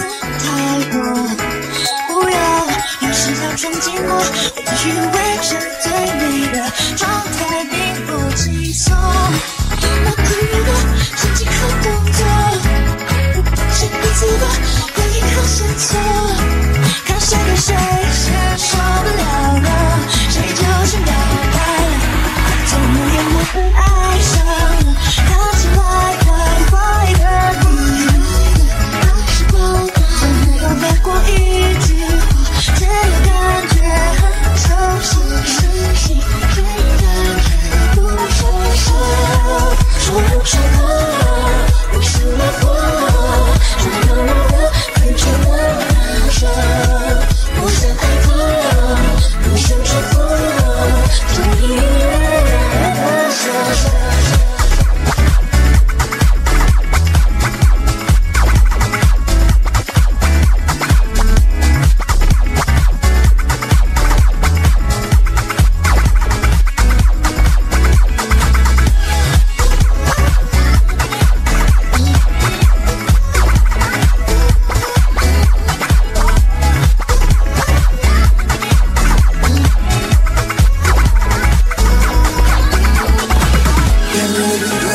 太多，不要又是假装寂寞，我以为是最美的。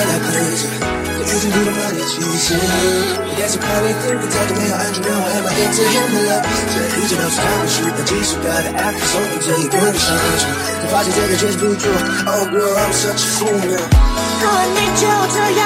that pleasure Using to the money, she's here Yes, I probably think it's after me I don't know, I have a hit to him the love So he's just not scared to shoot But she got to act for something So he could have shot at you If I should take a chance, be true Oh, girl, I'm such a fool now I you to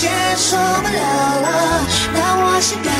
接受不了了，那我先。